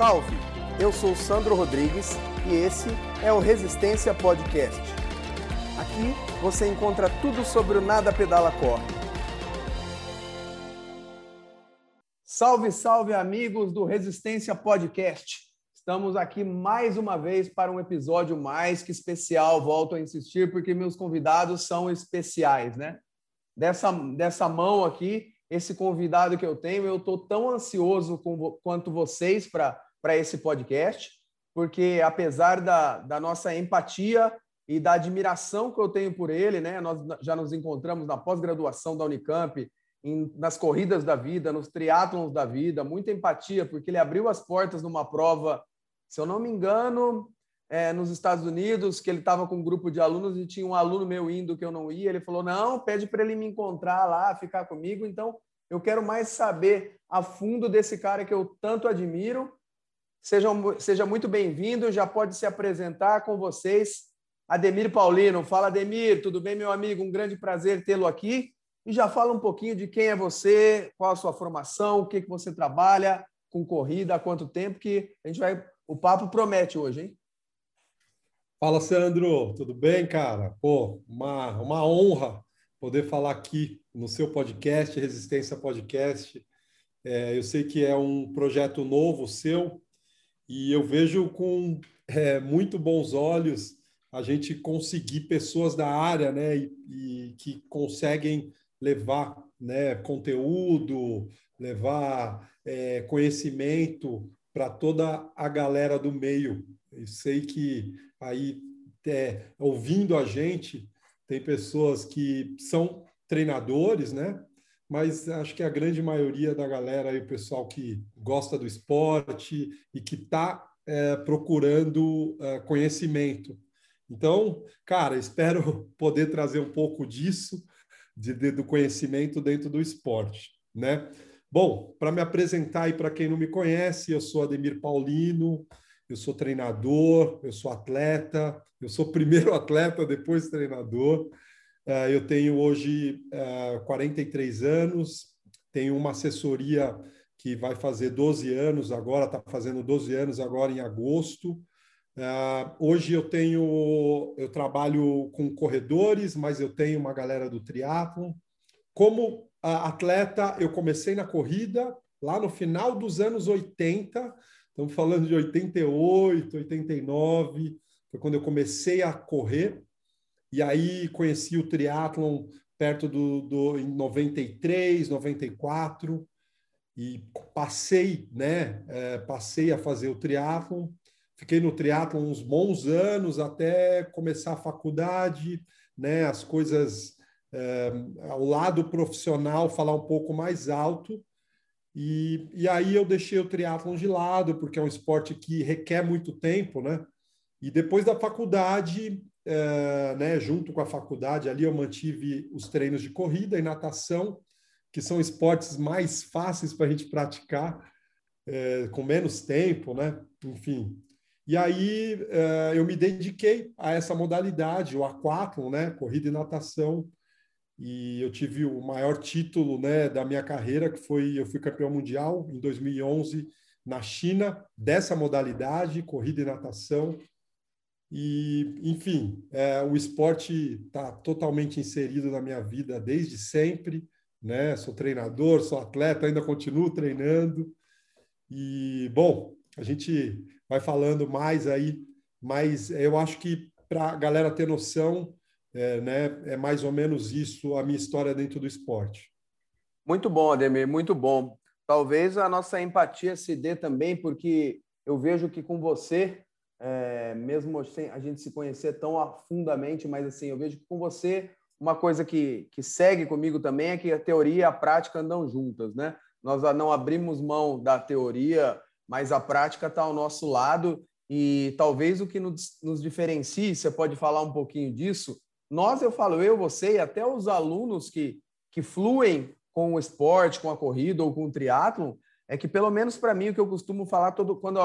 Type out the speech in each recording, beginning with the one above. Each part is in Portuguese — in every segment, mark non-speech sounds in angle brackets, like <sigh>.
Salve! Eu sou Sandro Rodrigues e esse é o Resistência Podcast. Aqui você encontra tudo sobre o Nada Pedala Corre. Salve, salve, amigos do Resistência Podcast. Estamos aqui mais uma vez para um episódio mais que especial. Volto a insistir porque meus convidados são especiais, né? Dessa, dessa mão aqui, esse convidado que eu tenho, eu estou tão ansioso com, quanto vocês para esse podcast, porque apesar da, da nossa empatia e da admiração que eu tenho por ele, né? Nós já nos encontramos na pós-graduação da Unicamp, em, nas corridas da vida, nos triatlons da vida, muita empatia, porque ele abriu as portas numa prova, se eu não me engano, é, nos Estados Unidos, que ele estava com um grupo de alunos e tinha um aluno meu indo que eu não ia. Ele falou: não, pede para ele me encontrar lá, ficar comigo. Então, eu quero mais saber a fundo desse cara que eu tanto admiro. Seja, seja muito bem-vindo, já pode se apresentar com vocês. Ademir Paulino. Fala, Ademir, tudo bem, meu amigo? Um grande prazer tê-lo aqui. E já fala um pouquinho de quem é você, qual a sua formação, o que, que você trabalha com corrida, há quanto tempo, que a gente vai. O papo promete hoje, hein? Fala, Sandro, tudo bem, cara? Pô, uma, uma honra poder falar aqui no seu podcast, Resistência Podcast. É, eu sei que é um projeto novo seu e eu vejo com é, muito bons olhos a gente conseguir pessoas da área, né, e, e que conseguem levar, né, conteúdo, levar é, conhecimento para toda a galera do meio. Eu sei que aí é, ouvindo a gente, tem pessoas que são treinadores, né? Mas acho que a grande maioria da galera aí, o pessoal que gosta do esporte e que está é, procurando é, conhecimento. Então, cara, espero poder trazer um pouco disso, de, de, do conhecimento dentro do esporte, né? Bom, para me apresentar e para quem não me conhece, eu sou Ademir Paulino, eu sou treinador, eu sou atleta, eu sou primeiro <laughs> atleta, depois treinador. É, eu tenho hoje 43 é, anos, tenho uma assessoria que vai fazer 12 anos agora, está fazendo 12 anos agora em agosto. É, hoje eu tenho, eu trabalho com corredores, mas eu tenho uma galera do triatlon. Como atleta, eu comecei na corrida lá no final dos anos 80, Estamos falando de 88, 89, foi quando eu comecei a correr. E aí conheci o triatlon perto do, do em 93, 94 e passei, né? É, passei a fazer o triatlon. Fiquei no triatlon uns bons anos até começar a faculdade, né? As coisas é, ao lado profissional falar um pouco mais alto e, e aí eu deixei o triatlon de lado, porque é um esporte que requer muito tempo, né? E depois da faculdade, é, né, junto com a faculdade, ali eu mantive os treinos de corrida e natação, que são esportes mais fáceis para a gente praticar, é, com menos tempo, né? Enfim. E aí é, eu me dediquei a essa modalidade, o aquatlon, né? Corrida e natação, e eu tive o maior título né, da minha carreira, que foi eu fui campeão mundial em 2011 na China dessa modalidade, corrida e natação. E, enfim, é, o esporte está totalmente inserido na minha vida desde sempre. Né? Sou treinador, sou atleta, ainda continuo treinando. E, bom, a gente vai falando mais aí, mas eu acho que para a galera ter noção, é, né, é mais ou menos isso a minha história dentro do esporte. Muito bom, Ademir, muito bom. Talvez a nossa empatia se dê também porque eu vejo que com você, é, mesmo sem a gente se conhecer tão afundamente, mas assim, eu vejo que com você uma coisa que, que segue comigo também é que a teoria e a prática andam juntas, né? Nós não abrimos mão da teoria, mas a prática está ao nosso lado e talvez o que nos, nos diferencie, você pode falar um pouquinho disso, nós, eu falo, eu, você e até os alunos que, que fluem com o esporte, com a corrida ou com o triatlon, é que pelo menos para mim o que eu costumo falar todo quando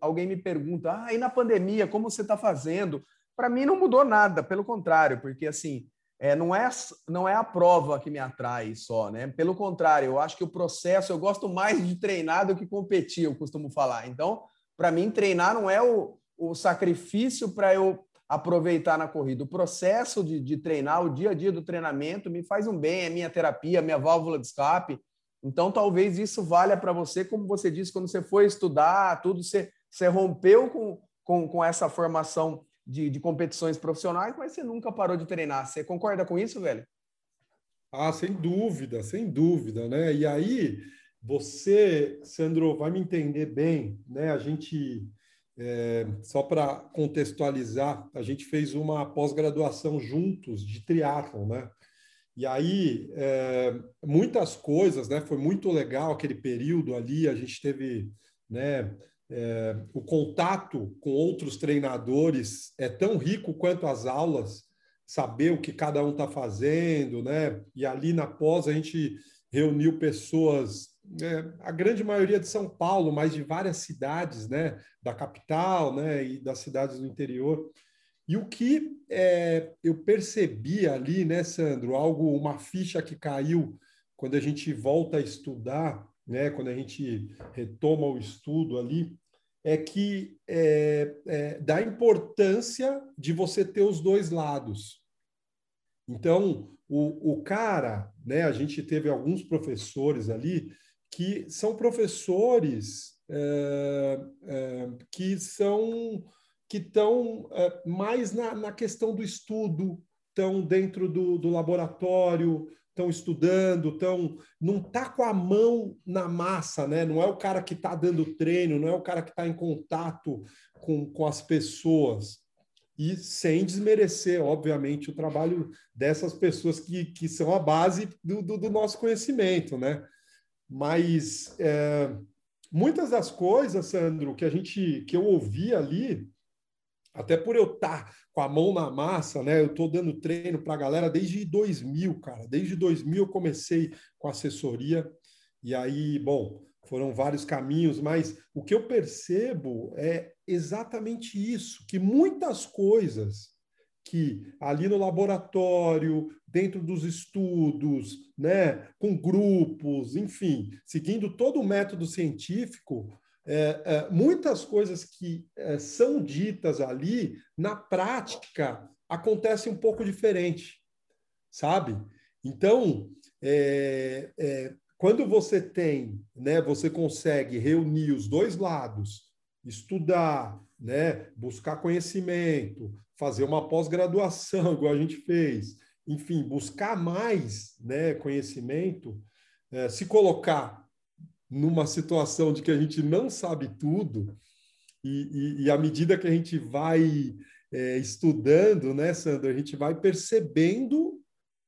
alguém me pergunta, ah, e na pandemia como você está fazendo? Para mim não mudou nada, pelo contrário, porque assim é, não é não é a prova que me atrai só, né? Pelo contrário, eu acho que o processo eu gosto mais de treinar do que competir, eu costumo falar. Então Para mim, treinar não é o, o sacrifício para eu aproveitar na corrida. O processo de, de treinar, o dia a dia do treinamento, me faz um bem, é minha terapia, minha válvula de escape. Então, talvez isso valha para você, como você disse, quando você foi estudar, tudo, você, você rompeu com, com, com essa formação de, de competições profissionais, mas você nunca parou de treinar. Você concorda com isso, velho? Ah, sem dúvida, sem dúvida, né? E aí, você, Sandro, vai me entender bem, né? A gente é, só para contextualizar, a gente fez uma pós-graduação juntos de triatlon, né? E aí, é, muitas coisas, né? Foi muito legal aquele período ali, a gente teve, né? É, o contato com outros treinadores é tão rico quanto as aulas, saber o que cada um está fazendo, né? E ali na pós a gente reuniu pessoas é, a grande maioria de São Paulo, mas de várias cidades, né, da capital, né, e das cidades do interior. E o que é, eu percebi ali, né, Sandro, algo, uma ficha que caiu quando a gente volta a estudar, né, quando a gente retoma o estudo ali, é que é, é, da importância de você ter os dois lados. Então, o, o cara, né, a gente teve alguns professores ali que são professores é, é, que são que estão é, mais na, na, questão do estudo, estão dentro do, do laboratório, estão estudando, estão não tá com a mão na massa, né? Não é o cara que está dando treino, não é o cara que está em contato com, com as pessoas. E sem desmerecer, obviamente, o trabalho dessas pessoas que, que são a base do, do, do nosso conhecimento, né? Mas é, muitas das coisas, Sandro, que a gente que eu ouvi ali, até por eu estar tá com a mão na massa, né? Eu estou dando treino para a galera desde 2000, cara. Desde 2000 eu comecei com assessoria e aí, bom, foram vários caminhos, mas o que eu percebo é exatamente isso, que muitas coisas que ali no laboratório, dentro dos estudos, né, com grupos, enfim, seguindo todo o método científico, é, é, muitas coisas que é, são ditas ali, na prática, acontecem um pouco diferente, sabe? Então, é, é, quando você tem, né, você consegue reunir os dois lados, estudar, né, buscar conhecimento, fazer uma pós-graduação, <laughs> igual a gente fez, enfim, buscar mais né, conhecimento, é, se colocar numa situação de que a gente não sabe tudo, e, e, e à medida que a gente vai é, estudando, né, Sandra, a gente vai percebendo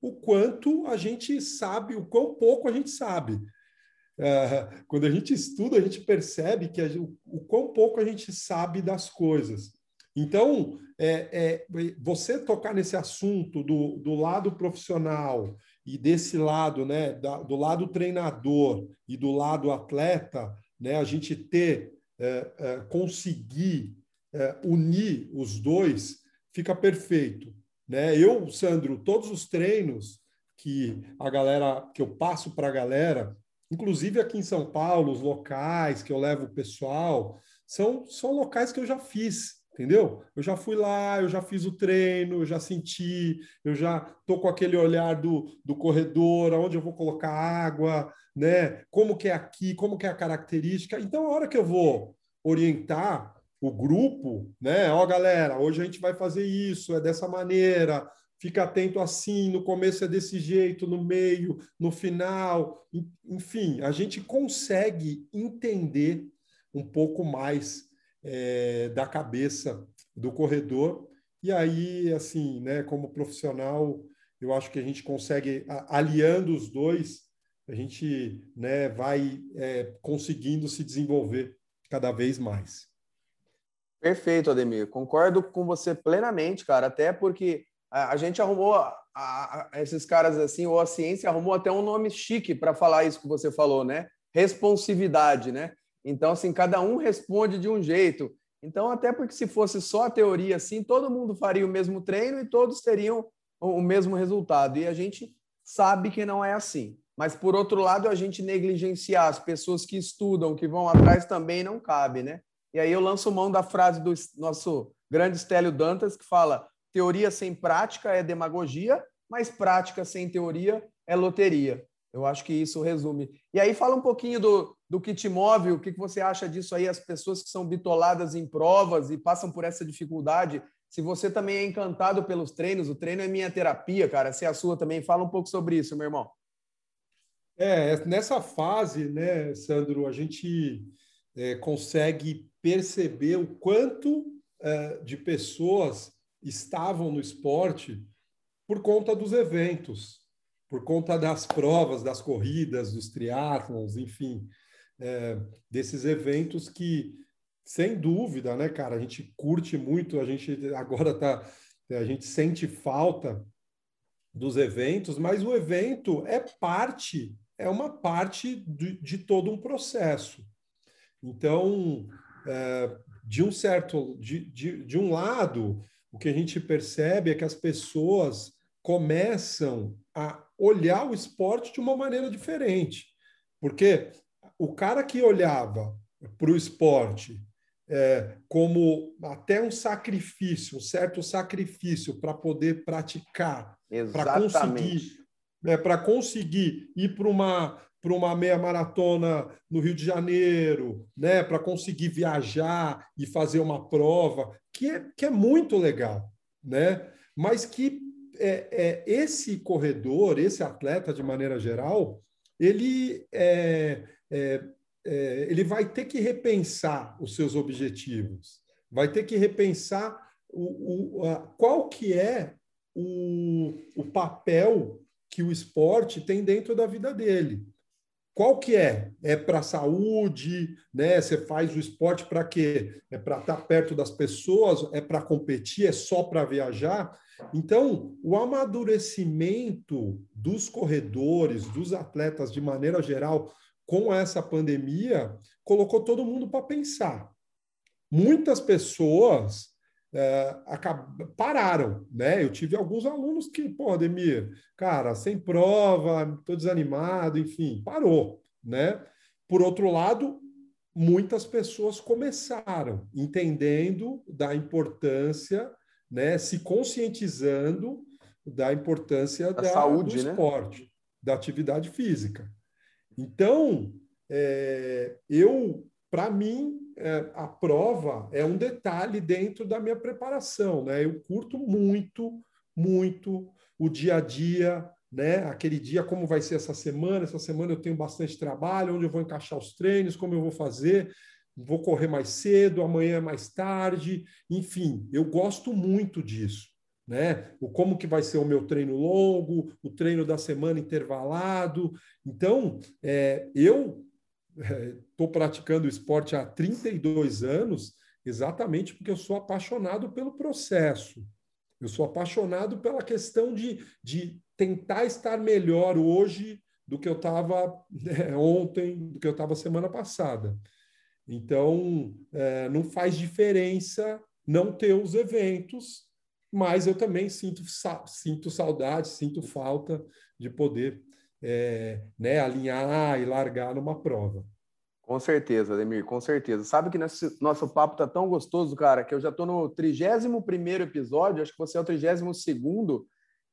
o quanto a gente sabe, o quão pouco a gente sabe. É, quando a gente estuda, a gente percebe que o, o quão pouco a gente sabe das coisas. Então, é, é, você tocar nesse assunto do, do lado profissional e desse lado, né, da, do lado treinador e do lado atleta, né, a gente ter, é, é conseguir é, unir os dois, fica perfeito. Né? Eu, Sandro, todos os treinos que a galera, que eu passo para a galera, inclusive aqui em São Paulo, os locais que eu levo o pessoal, são, são locais que eu já fiz entendeu? Eu já fui lá, eu já fiz o treino, eu já senti, eu já tô com aquele olhar do, do corredor, aonde eu vou colocar água, né? Como que é aqui, como que é a característica. Então, a hora que eu vou orientar o grupo, né? Ó, galera, hoje a gente vai fazer isso, é dessa maneira, fica atento assim, no começo é desse jeito, no meio, no final. Enfim, a gente consegue entender um pouco mais é, da cabeça do corredor. E aí, assim, né, como profissional, eu acho que a gente consegue, aliando os dois, a gente né, vai é, conseguindo se desenvolver cada vez mais. Perfeito, Ademir. Concordo com você plenamente, cara. Até porque a, a gente arrumou a, a, esses caras assim, ou a ciência arrumou até um nome chique para falar isso que você falou, né? Responsividade, né? Então, assim, cada um responde de um jeito. Então, até porque se fosse só a teoria assim, todo mundo faria o mesmo treino e todos teriam o mesmo resultado. E a gente sabe que não é assim. Mas, por outro lado, a gente negligenciar as pessoas que estudam, que vão atrás, também não cabe, né? E aí eu lanço mão da frase do nosso grande Stélio Dantas, que fala: teoria sem prática é demagogia, mas prática sem teoria é loteria. Eu acho que isso resume. E aí fala um pouquinho do, do que te move, o que você acha disso aí, as pessoas que são bitoladas em provas e passam por essa dificuldade. Se você também é encantado pelos treinos, o treino é minha terapia, cara. Se é a sua também, fala um pouco sobre isso, meu irmão. É, nessa fase, né, Sandro, a gente é, consegue perceber o quanto é, de pessoas estavam no esporte por conta dos eventos, por conta das provas, das corridas, dos triatlons, enfim, é, desses eventos que, sem dúvida, né, cara, a gente curte muito, a gente agora tá, a gente sente falta dos eventos, mas o evento é parte, é uma parte de, de todo um processo. Então, é, de um certo, de, de, de um lado, o que a gente percebe é que as pessoas começam a olhar o esporte de uma maneira diferente. Porque o cara que olhava para o esporte é, como até um sacrifício, um certo sacrifício para poder praticar, para conseguir, é, para conseguir ir para uma para uma meia maratona no Rio de Janeiro, né, para conseguir viajar e fazer uma prova, que é, que é muito legal, né? Mas que é, é, esse corredor, esse atleta de maneira geral, ele é, é, é, ele vai ter que repensar os seus objetivos, vai ter que repensar o, o, a, qual que é o, o papel que o esporte tem dentro da vida dele. Qual que é? É para saúde, né? Você faz o esporte para quê? É para estar tá perto das pessoas, é para competir, é só para viajar. Então, o amadurecimento dos corredores, dos atletas de maneira geral, com essa pandemia, colocou todo mundo para pensar. Muitas pessoas é, pararam, né? Eu tive alguns alunos que, pô, Ademir, cara, sem prova, estou desanimado, enfim, parou, né? Por outro lado, muitas pessoas começaram entendendo da importância, né? Se conscientizando da importância da, saúde, do né? esporte, né? da atividade física. Então, é, eu, para mim, é, a prova é um detalhe dentro da minha preparação, né? Eu curto muito, muito o dia a dia, né? Aquele dia, como vai ser essa semana? Essa semana eu tenho bastante trabalho, onde eu vou encaixar os treinos, como eu vou fazer, vou correr mais cedo, amanhã é mais tarde, enfim, eu gosto muito disso né? O como que vai ser o meu treino longo, o treino da semana intervalado. Então, é, eu <laughs> estou é, praticando esporte há 32 anos exatamente porque eu sou apaixonado pelo processo. Eu sou apaixonado pela questão de, de tentar estar melhor hoje do que eu estava né, ontem, do que eu estava semana passada. Então, é, não faz diferença não ter os eventos mas eu também sinto, sinto saudade, sinto falta de poder é, né, alinhar e largar numa prova. Com certeza, Ademir, com certeza. Sabe que nesse, nosso papo tá tão gostoso, cara, que eu já estou no 31 episódio, acho que você é o 32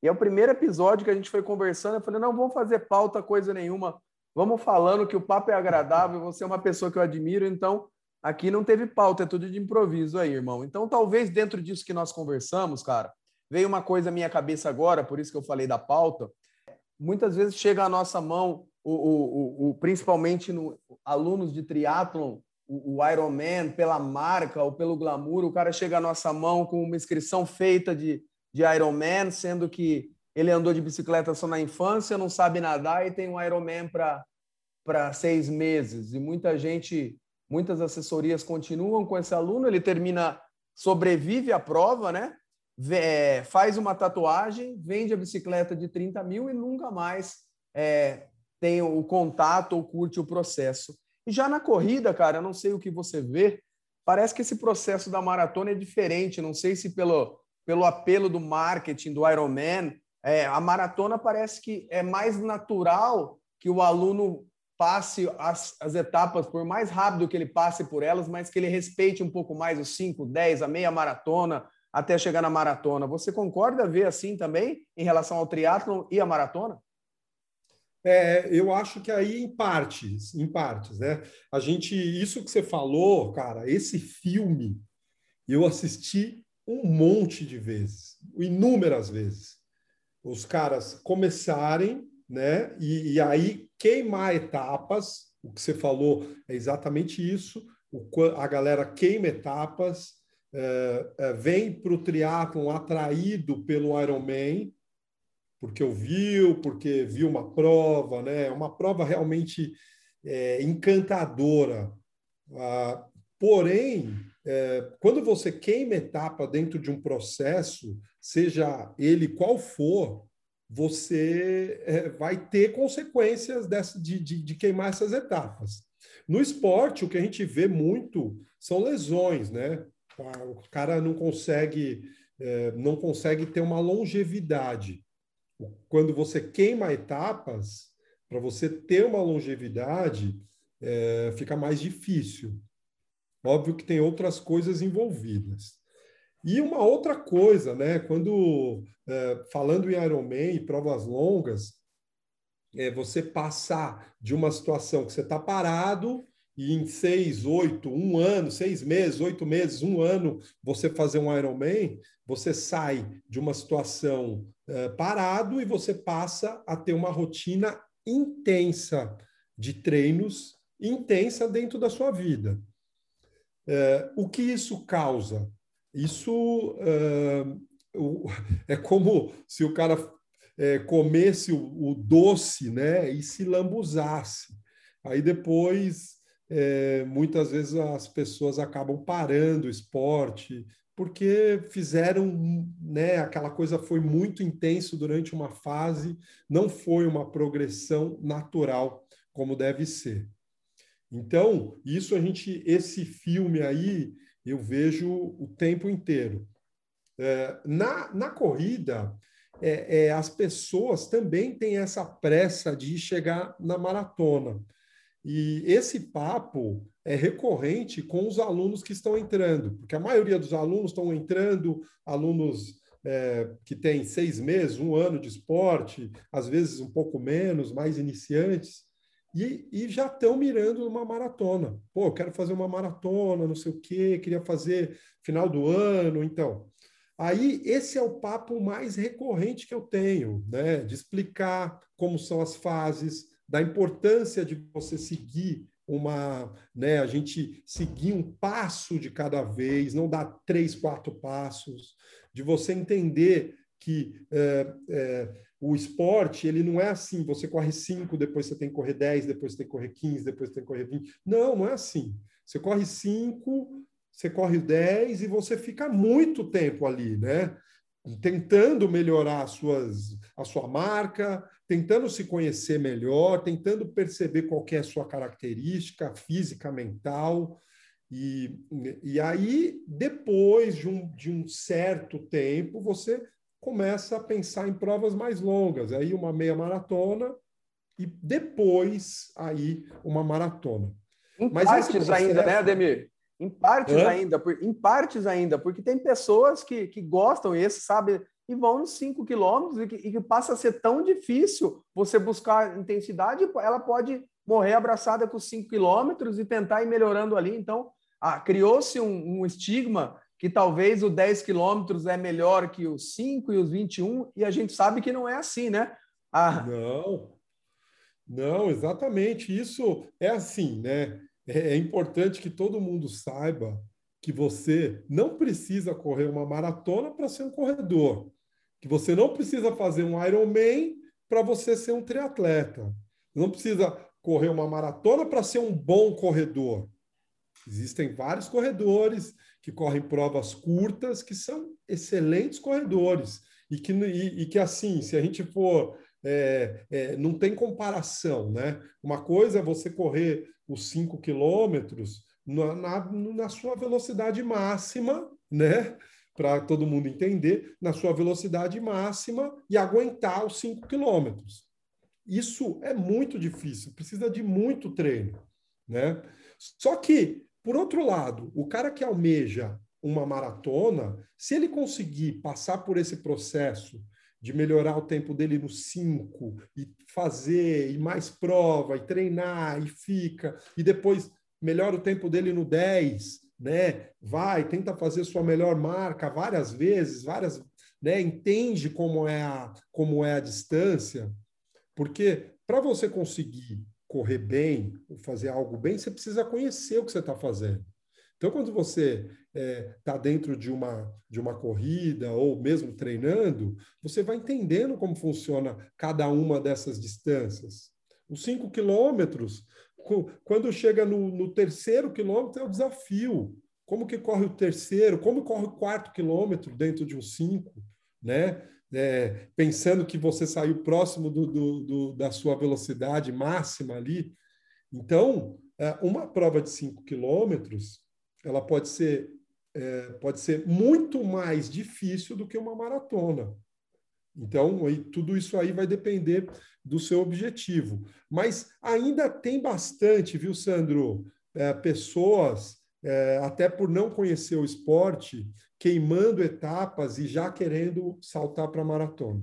e é o primeiro episódio que a gente foi conversando. Eu falei, não, vamos fazer pauta, coisa nenhuma. Vamos falando que o papo é agradável, você é uma pessoa que eu admiro, então Aqui não teve pauta, é tudo de improviso aí, irmão. Então, talvez dentro disso que nós conversamos, cara, veio uma coisa à minha cabeça agora, por isso que eu falei da pauta. Muitas vezes chega à nossa mão, o, o, o principalmente no, alunos de triatlon, o, o Ironman, pela marca ou pelo glamour, o cara chega à nossa mão com uma inscrição feita de, de Ironman, sendo que ele andou de bicicleta só na infância, não sabe nadar e tem um Ironman para seis meses. E muita gente Muitas assessorias continuam com esse aluno, ele termina, sobrevive à prova, né? É, faz uma tatuagem, vende a bicicleta de 30 mil e nunca mais é, tem o contato ou curte o processo. E já na corrida, cara, eu não sei o que você vê, parece que esse processo da maratona é diferente. Não sei se pelo, pelo apelo do marketing do Ironman, é, a maratona parece que é mais natural que o aluno passe as, as etapas, por mais rápido que ele passe por elas, mas que ele respeite um pouco mais os 5, 10, a meia maratona, até chegar na maratona. Você concorda ver assim também em relação ao triatlon e a maratona? É, eu acho que aí em partes, em partes, né? A gente, isso que você falou, cara, esse filme eu assisti um monte de vezes, inúmeras vezes. Os caras começarem, né? E, e aí queimar etapas, o que você falou é exatamente isso. O, a galera queima etapas, vem para o triatlon atraído pelo Ironman, porque ouviu, porque viu uma prova, né? Uma prova realmente é, encantadora. Ah, porém, é, quando você queima etapa dentro de um processo, seja ele qual for, você é, vai ter consequências dessa, de, de, de queimar essas etapas. No esporte, o que a gente vê muito são lesões, né? O cara não consegue, é, não consegue ter uma longevidade quando você queima etapas, para você ter uma longevidade, é, fica mais difícil. Óbvio que tem outras coisas envolvidas. E uma outra coisa, né? Quando é, falando em Ironman e provas longas, é você passar de uma situação que você está parado e em seis, oito, um ano, seis meses, oito meses, um ano, você fazer um Ironman, você sai de uma situação uh, parado e você passa a ter uma rotina intensa de treinos, intensa dentro da sua vida. Uh, o que isso causa? Isso uh, <laughs> é como se o cara comesse o, o doce né, e se lambuzasse. Aí depois é, muitas vezes as pessoas acabam parando o esporte porque fizeram, né, aquela coisa foi muito intenso durante uma fase, não foi uma progressão natural como deve ser. Então, isso a gente, esse filme aí, eu vejo o tempo inteiro. É, na, na corrida, é, é, as pessoas também têm essa pressa de chegar na maratona. E esse papo é recorrente com os alunos que estão entrando, porque a maioria dos alunos estão entrando, alunos é, que têm seis meses, um ano de esporte, às vezes um pouco menos, mais iniciantes, e, e já estão mirando uma maratona. Pô, eu quero fazer uma maratona, não sei o quê, queria fazer final do ano, então. Aí, esse é o papo mais recorrente que eu tenho, né? De explicar como são as fases, da importância de você seguir uma, né, a gente seguir um passo de cada vez, não dar três, quatro passos, de você entender que é, é, o esporte ele não é assim, você corre cinco, depois você tem que correr dez, depois você tem que correr quinze, depois você tem que correr vinte. Não, não é assim. Você corre cinco, você corre dez e você fica muito tempo ali, né? Tentando melhorar as suas, a sua marca, tentando se conhecer melhor, tentando perceber qual é a sua característica física, mental. E, e aí, depois de um, de um certo tempo, você começa a pensar em provas mais longas. Aí uma meia maratona e depois aí uma maratona. Em Mas partes processo... ainda, né, Ademir? Em partes Hã? ainda, por, em partes ainda, porque tem pessoas que, que gostam esse, sabe, e vão nos 5 quilômetros e que, e que passa a ser tão difícil você buscar intensidade, ela pode morrer abraçada com os 5 quilômetros e tentar ir melhorando ali. Então, ah, criou-se um, um, estigma que talvez o 10 quilômetros é melhor que os 5 e os 21, e a gente sabe que não é assim, né? Ah... Não, não, exatamente. Isso é assim, né? É, é importante que todo mundo saiba que você não precisa correr uma maratona para ser um corredor que você não precisa fazer um Ironman para você ser um triatleta. Não precisa correr uma maratona para ser um bom corredor. Existem vários corredores que correm provas curtas que são excelentes corredores e que, e, e que assim, se a gente for é, é, não tem comparação, né? Uma coisa é você correr os 5 quilômetros na, na, na, sua velocidade máxima, né? para todo mundo entender, na sua velocidade máxima e aguentar os 5 quilômetros. Isso é muito difícil, precisa de muito treino, né? Só que, por outro lado, o cara que almeja uma maratona, se ele conseguir passar por esse processo de melhorar o tempo dele no 5 e fazer e mais prova e treinar e fica e depois melhora o tempo dele no 10, né? Vai, tenta fazer sua melhor marca várias vezes, várias, né? Entende como é a como é a distância, porque para você conseguir correr bem, fazer algo bem, você precisa conhecer o que você está fazendo. Então, quando você está é, tá dentro de uma, de uma corrida ou mesmo treinando, você vai entendendo como funciona cada uma dessas distâncias. Os cinco quilômetros, quando chega no, no terceiro quilômetro, é o desafio. Como que corre o terceiro? Como corre o quarto quilômetro dentro de um cinco? Né? É, pensando que você saiu próximo do, do, do, da sua velocidade máxima ali. Então, é, uma prova de 5 quilômetros, ela pode ser, é, pode ser muito mais difícil do que uma maratona. Então, aí, tudo isso aí vai depender do seu objetivo. Mas ainda tem bastante, viu, Sandro? É, pessoas, é, até por não conhecer o esporte, queimando etapas e já querendo saltar para a maratona.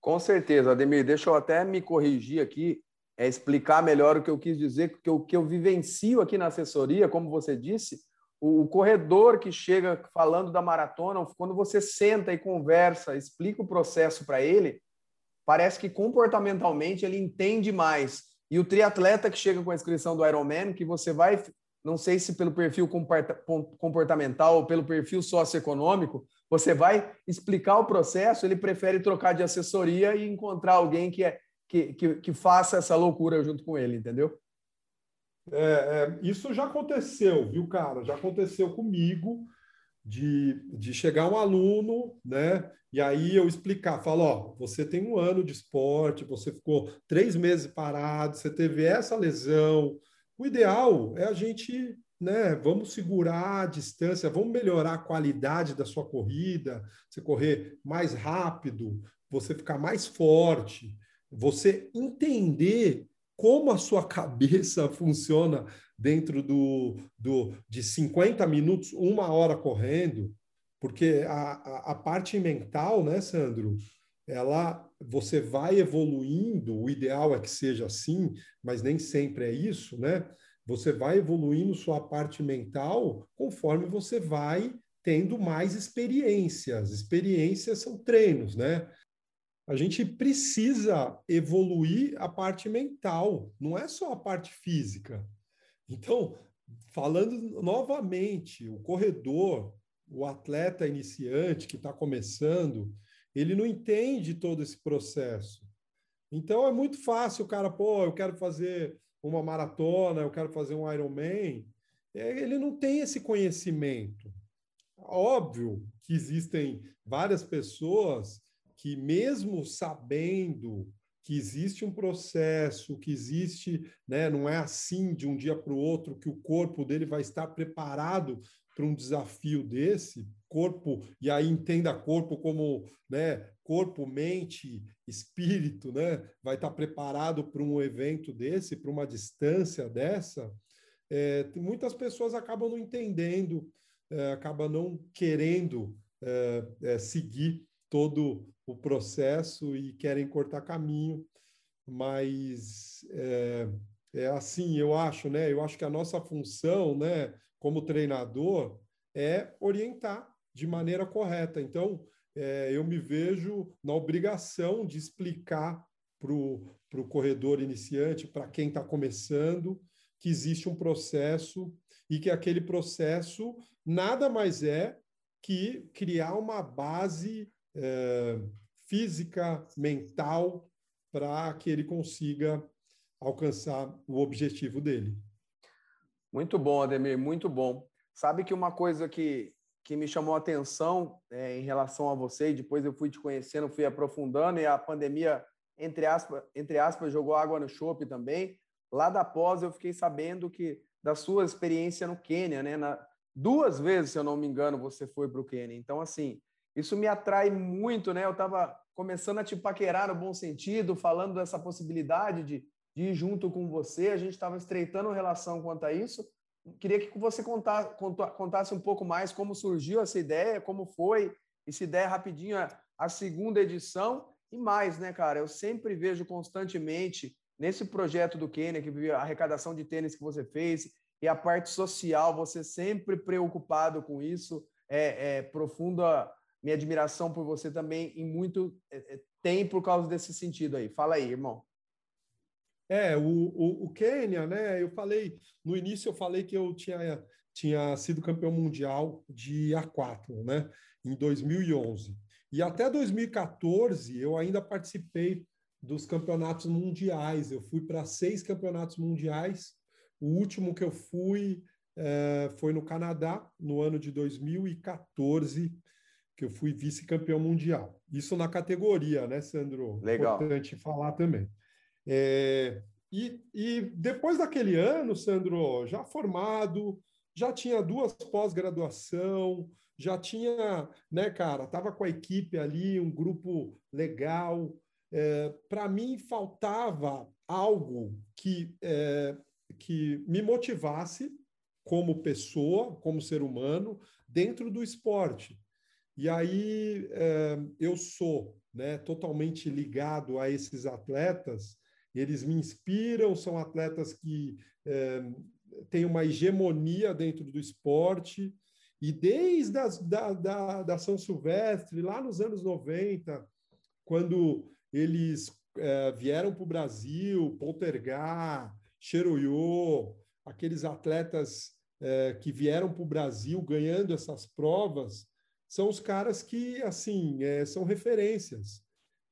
Com certeza, Ademir. Deixa eu até me corrigir aqui, é explicar melhor o que eu quis dizer, que o que eu vivencio aqui na assessoria, como você disse, o, corredor que chega falando da maratona, quando você senta e conversa, explica o processo para ele, parece que comportamentalmente ele entende mais. E o triatleta que chega com a inscrição do Ironman, que você vai, não sei se pelo perfil comportamental ou pelo perfil socioeconômico, você vai explicar o processo, ele prefere trocar de assessoria e encontrar alguém que, é, que, que, que faça essa loucura junto com ele, entendeu? É, é, isso já aconteceu, viu, cara? Já aconteceu comigo de, de chegar um aluno, né? E aí eu explicar, falo, ó, você tem um ano de esporte, você ficou três meses parado, você teve essa lesão. O ideal é a gente, né? Vamos segurar a distância, vamos melhorar a qualidade da sua corrida, você correr mais rápido, você ficar mais forte, você entender como a sua cabeça <laughs> funciona dentro do, do, de 50 minutos, uma hora correndo, porque a, a, a parte mental, né, Sandro? Ela, você vai evoluindo, o ideal é que seja assim, mas nem sempre é isso, né? Você vai evoluindo sua parte mental conforme você vai tendo mais experiências. Experiências são treinos, né? A gente precisa evoluir a parte mental, não é só a parte física. Então, falando novamente, o corredor, o atleta iniciante que está começando, ele não entende todo esse processo. Então, é muito fácil o cara, pô, eu quero fazer uma maratona, eu quero fazer um Ironman. É, ele não tem esse conhecimento. Óbvio que existem várias pessoas que, mesmo sabendo que existe um processo, que existe, né, não é assim de um dia para o outro que o corpo dele vai estar preparado para um desafio desse, corpo, e aí entenda corpo como né, corpo, mente, espírito, né, vai estar preparado para um evento desse, para uma distância dessa, é, muitas pessoas acabam não entendendo, é, acabam não querendo é, é seguir todo o processo e querem cortar caminho, mas é, é, assim, eu acho, né? Eu acho que a nossa função, né, como treinador, é orientar de maneira correta. Então, é, eu me vejo na obrigação de explicar para o corredor iniciante, para quem está começando, que existe um processo e que aquele processo nada mais é que criar uma base é, física, mental, para que ele consiga alcançar o objetivo dele. Muito bom, Ademir, muito bom. Sabe que uma coisa que, que me chamou a atenção é, em relação a você, e depois eu fui te conhecendo, fui aprofundando, e a pandemia, entre aspas, entre aspas jogou água no chope também. Lá da pós, eu fiquei sabendo que da sua experiência no Quênia, né? Na, duas vezes, se eu não me engano, você foi para o Quênia. Então, assim, Isso me atrai muito, né? Eu estava começando a te paquerar no bom sentido, falando dessa possibilidade de, de ir junto com você. A gente estava estreitando relação quanto a isso. Queria que você contasse, contasse um pouco mais como surgiu essa ideia, como foi, e se der rapidinho a, segunda edição. E mais, né, cara? Eu sempre vejo constantemente nesse projeto do Quênia, que a arrecadação de tênis que você fez, e a parte social, você sempre preocupado com isso. É, é profunda minha admiração por você também em muito é, é, tem por causa desse sentido aí. Fala aí, irmão. É, o, o, o Quênia, né? Eu falei, no início eu falei que eu tinha, tinha sido campeão mundial de A4, né? Em 2011. E até 2014 eu ainda participei dos campeonatos mundiais. Eu fui para seis campeonatos mundiais. O último que eu fui é, foi no Canadá, no ano de 2014, que eu fui vice-campeão mundial. Isso na categoria, né, Sandro? Legal. Importante falar também. É, e, e depois daquele ano, Sandro, já formado, já tinha duas pós-graduação, já tinha, né, cara, estava com a equipe ali, um grupo legal. É, Para mim, faltava algo que, é, que me motivasse como pessoa, como ser humano, dentro do esporte. E aí é, eu sou né, totalmente ligado a esses atletas eles me inspiram, são atletas que é, têm uma hegemonia dentro do esporte. E desde as, da, da, da São Silvestre, lá nos anos 90, quando eles é, vieram para o Brasil, Poltergar, Cheruiô, aqueles atletas é, que vieram para o Brasil ganhando essas provas, são os caras que, assim, é, são referências.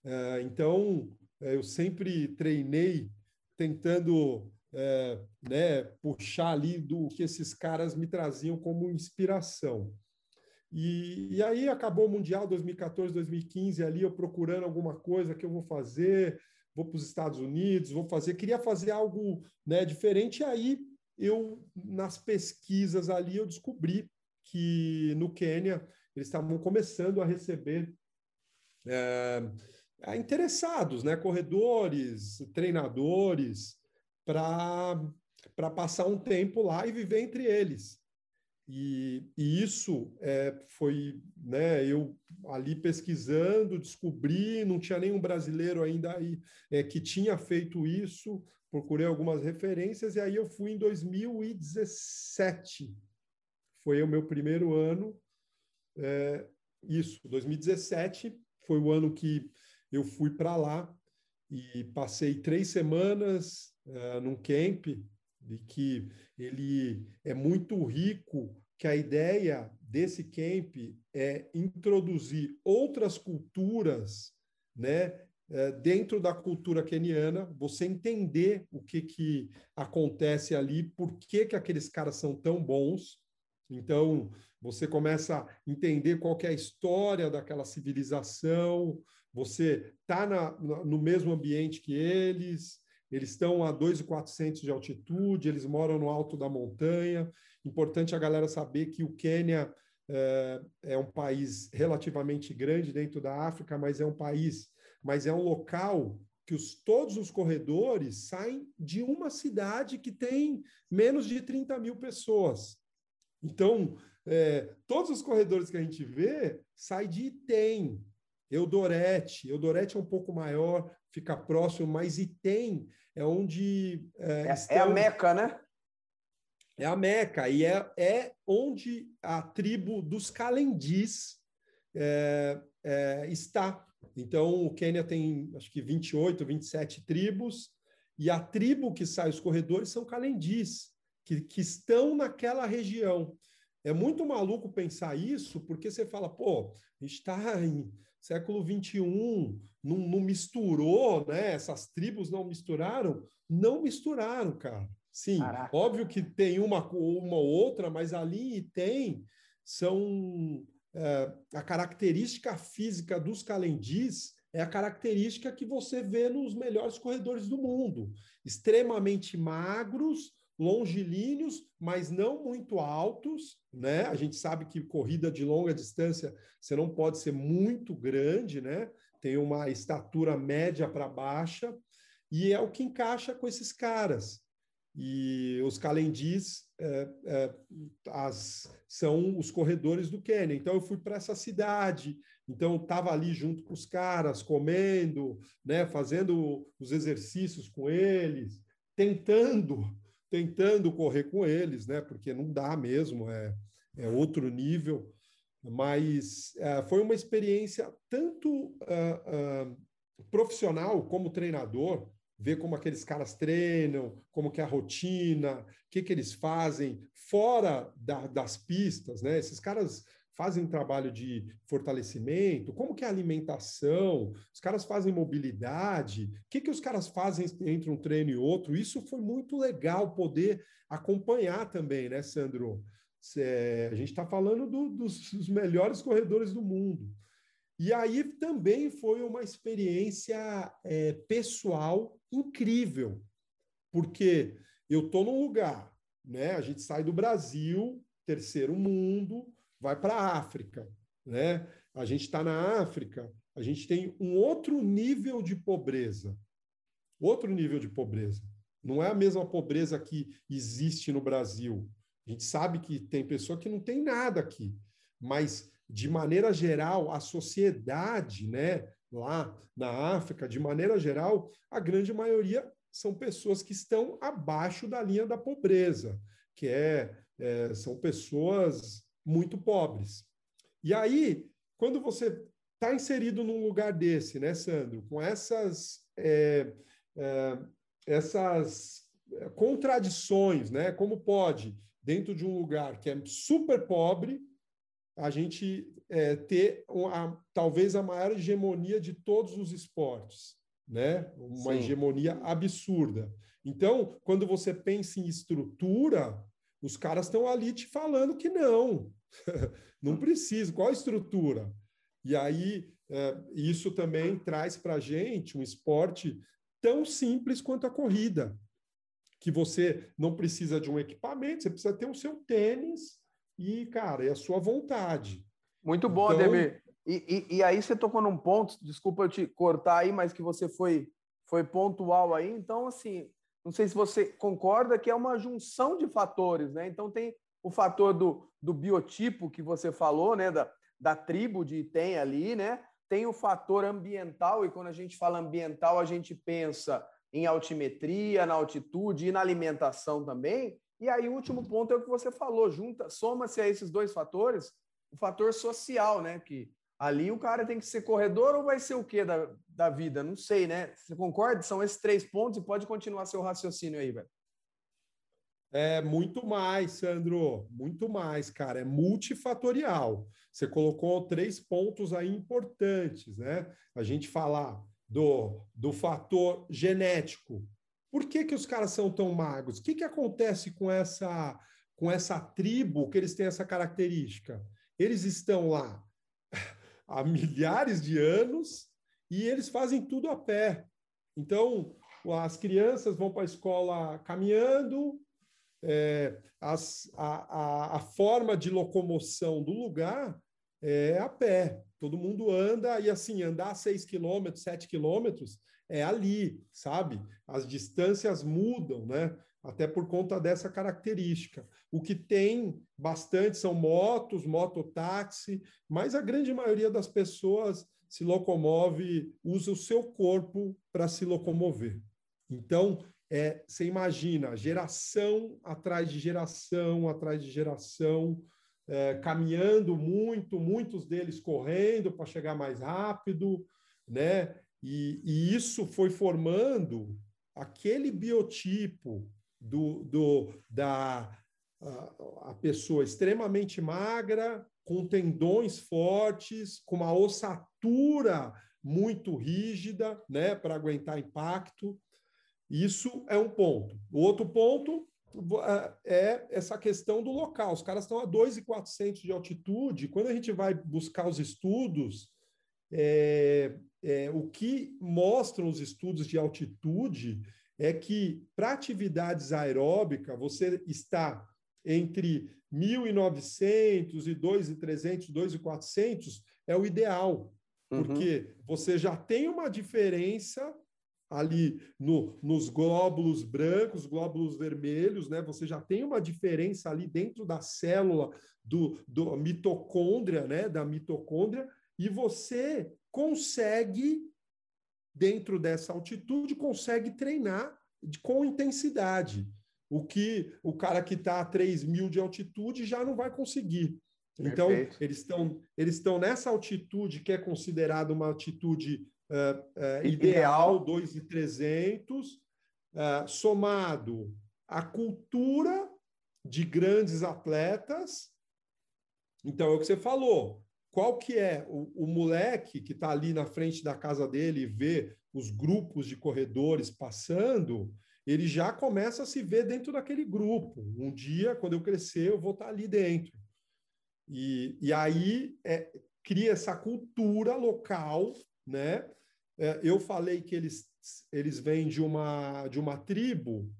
É, então, é, eu sempre treinei tentando é, né, puxar ali do que esses caras me traziam como inspiração. E, e, aí acabou o Mundial 2014, 2015, ali eu procurando alguma coisa que eu vou fazer, vou para os Estados Unidos, vou fazer, queria fazer algo né, diferente, e aí eu, nas pesquisas ali, eu descobri que no Quênia eles estavam começando a receber é, interessados, né? corredores, treinadores, para passar um tempo lá e viver entre eles. E, e isso é, foi, né, eu ali pesquisando, descobri, não tinha nenhum brasileiro ainda aí é, que tinha feito isso, procurei algumas referências, e aí eu fui em 2017, foi o meu primeiro ano, é, isso, 2017 foi o ano que eu fui para lá e passei três semanas uh, num camp que ele é muito rico, que a ideia desse camp é introduzir outras culturas, né, eh, dentro da cultura keniana, você entender o que, que acontece ali, por que, que aqueles caras são tão bons. Então, você começa a entender qual é a história daquela civilização, você está no mesmo ambiente que eles, eles estão a 2.400 de altitude, eles moram no alto da montanha. Importante a galera saber que o Quênia é, é um país relativamente grande dentro da África, mas é um país, mas é um local que os, todos os corredores saem de uma cidade que tem menos de 30 mil pessoas. Então, é, todos os corredores que a gente vê saem de Item, Eudorete. Eudorete é um pouco maior, fica próximo, mas Item é onde. É, é, estão... é, a Meca, né? É a Meca, e é, é onde a tribo dos Calendis é, é, está. Então, o Quênia tem, acho que 28, 27 tribos, e a tribo que sai os corredores são Calendis, que, que estão naquela região. É muito maluco pensar isso, porque você fala, pô, a gente está em século 21 não, não, misturou, né? Essas tribos não misturaram, não misturaram, cara. Sim, Caraca. óbvio que tem uma uma outra, mas ali tem são é, a característica física dos calendis é a característica que você vê nos melhores corredores do mundo, extremamente magros, longilíneos, mas não muito altos, né? A gente sabe que corrida de longa distância você não pode ser muito grande, né? Tem uma estatura média para baixa, e é o que encaixa com esses caras. E os calendis é, é, as, são os corredores do Quênia. Então, eu fui para essa cidade, então estava ali junto com os caras, comendo, né, fazendo os exercícios com eles, tentando, tentando correr com eles, né, porque não dá mesmo, é, é outro nível. Mas é, foi uma experiência tanto uh, uh, profissional como treinador, ver como aqueles caras treinam, como que é a rotina, o que, que eles fazem fora da, das pistas, né? Esses caras fazem trabalho de fortalecimento, como que é a alimentação, os caras fazem mobilidade, o que, que os caras fazem entre um treino e outro, isso foi muito legal poder acompanhar também, né, Sandro? a gente está falando do, dos, dos melhores corredores do mundo. E aí também foi uma experiência é, pessoal incrível, porque eu estou num lugar, né? A gente sai do Brasil, terceiro mundo, vai para a África, né? A gente está na África, a gente tem um outro nível de pobreza, outro nível de pobreza. Não é a mesma pobreza que existe no Brasil. A gente sabe que tem pessoa que não tem nada aqui, mas de maneira geral, a sociedade, né, lá na África, de maneira geral, a grande maioria são pessoas que estão abaixo da linha da pobreza, que é, é são pessoas muito pobres. E aí, quando você está inserido num lugar desse, né, Sandro, com essas é, é, essas contradições, né, como pode dentro de um lugar que é super pobre a gente é, ter uma, talvez a maior hegemonia de todos os esportes, né? Uma Sim. hegemonia absurda. Então, quando você pensa em estrutura, os caras estão ali te falando que não, <laughs> não precisa. Qual a estrutura? E aí, é, isso também traz para a gente um esporte tão simples quanto a corrida, que você não precisa de um equipamento, você precisa ter o seu tênis e, cara, é a sua vontade. Muito bom, então... Ademir. E, e, e, aí você tocou num ponto, desculpa eu te cortar aí, mas que você foi, foi pontual aí. Então, assim, não sei se você concorda que é uma junção de fatores, né? Então tem o fator do, do biotipo que você falou, né? Da, da tribo de tem ali, né? Tem o fator ambiental, e quando a gente fala ambiental, a gente pensa em altimetria, na altitude e na alimentação também. E aí, o último ponto é o que você falou, junta, soma-se a esses dois fatores o fator social, né? Que ali o cara tem que ser corredor ou vai ser o quê da, da vida? Não sei, né? Você concorda? São esses três pontos e pode continuar seu raciocínio aí, velho. É muito mais, Sandro, muito mais, cara. É multifatorial. Você colocou três pontos aí importantes, né? A gente falar do, do fator genético, por que, que os caras são tão magros? O que, que acontece com essa, com essa tribo que eles têm essa característica? Eles estão lá há milhares de anos e eles fazem tudo a pé. Então, as crianças vão para a escola caminhando, é, as, a, a, a, forma de locomoção do lugar é a pé. Todo mundo anda, e assim, andar 6 quilômetros, 7 quilômetros é ali, sabe? As distâncias mudam, né? Até por conta dessa característica. O que tem bastante são motos, mototáxi, mas a grande maioria das pessoas se locomove, usa o seu corpo para se locomover. Então, é, você imagina, geração atrás de geração, atrás de geração, é, caminhando muito, muitos deles correndo para chegar mais rápido, né? E, e isso foi formando aquele biotipo do, do, da a, pessoa extremamente magra, com tendões fortes, com uma ossatura muito rígida, né, para aguentar impacto. Isso é um ponto. O outro ponto é, é essa questão do local. Os caras estão a 2.400 de altitude. Quando a gente vai buscar os estudos, é, é, o que mostram os estudos de altitude é que para atividades aeróbicas você está entre 1.900 e 2.300, 2.400 é o ideal, uhum. porque você já tem uma diferença ali no, nos glóbulos brancos, glóbulos vermelhos, né? Você já tem uma diferença ali dentro da célula do, do mitocôndria, né? Da mitocôndria, e você consegue, dentro dessa altitude, consegue treinar com intensidade. O que o cara que está a 3 mil de altitude já não vai conseguir. Então, Perfeito. eles estão eles estão nessa altitude que é considerada uma altitude uh, uh, ideal, 2,300, uh, somado à cultura de grandes atletas. Então, é o que você falou. Qual que é o, o moleque que está ali na frente da casa dele e vê os grupos de corredores passando, ele já começa a se ver dentro daquele grupo. Um dia, quando eu crescer, eu vou estar tá ali dentro. E, e aí é, cria essa cultura local, né? É, eu falei que eles, eles vêm de uma, de uma tribo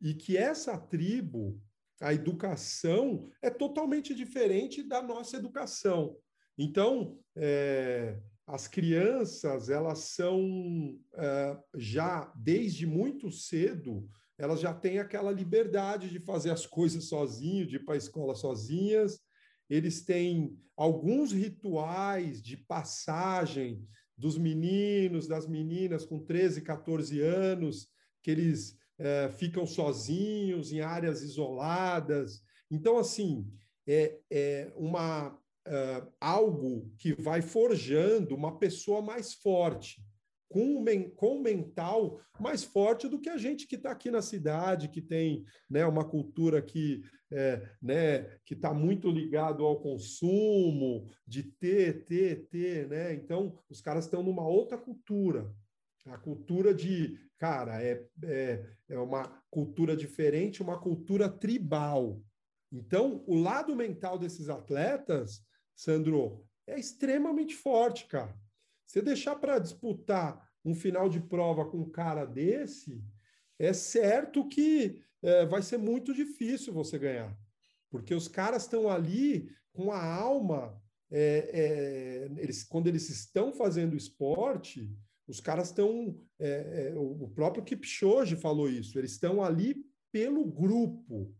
e que essa tribo, a educação, é totalmente diferente da nossa educação. Então, é, as crianças, elas são é, já, desde muito cedo, elas já têm aquela liberdade de fazer as coisas sozinhos, de ir para a escola sozinhas. Eles têm alguns rituais de passagem dos meninos, das meninas com 13, 14 anos, que eles é, ficam sozinhos em áreas isoladas. Então, assim, é, é uma, é, algo que vai forjando uma pessoa mais forte, com um, com mental mais forte do que a gente que está aqui na cidade, que tem né, uma cultura que é, né, que está muito ligado ao consumo, de ter, ter, ter, né? Então, os caras estão numa outra cultura. A cultura de, cara, é, é, é uma cultura diferente, uma cultura tribal. Então, o lado mental desses atletas, Sandro, é extremamente forte, cara. Você deixar para disputar um final de prova com um cara desse, é certo que é, vai ser muito difícil você ganhar, porque os caras estão ali com a alma. É, é, eles, quando eles estão fazendo esporte, os caras estão. É, é, o próprio Kipchoge falou isso. Eles estão ali pelo grupo,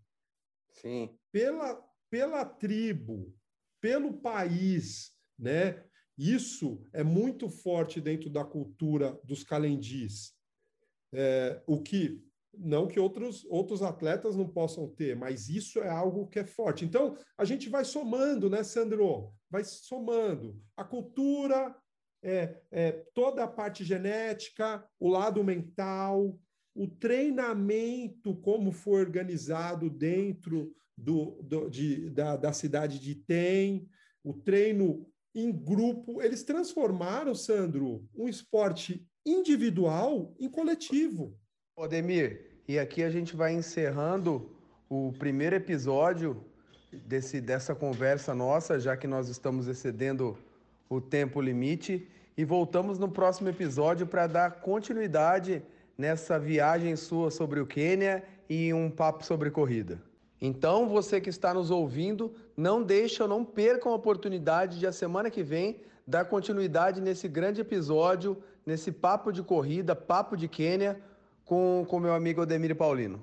Sim. pela pela tribo, pelo país, né? Isso é muito forte dentro da cultura dos calendis. É, o que não que outros, outros atletas não possam ter, mas isso é algo que é forte. Então, a gente vai somando, né, Sandro? Vai somando. A cultura, é, é, toda a parte genética, o lado mental, o treinamento, como foi organizado dentro do, do de, da, da cidade de Tem, o treino em grupo. Eles transformaram, Sandro, um esporte individual em coletivo. Odemir, e aqui a gente vai encerrando o primeiro episódio desse, dessa conversa nossa, já que nós estamos excedendo o tempo limite, e voltamos no próximo episódio para dar continuidade nessa viagem sua sobre o Quênia e um papo sobre corrida. Então, você que está nos ouvindo, não deixa, não perca a oportunidade de a semana que vem dar continuidade nesse grande episódio, nesse papo de corrida, papo de Quênia, com o meu amigo Odemir Paulino.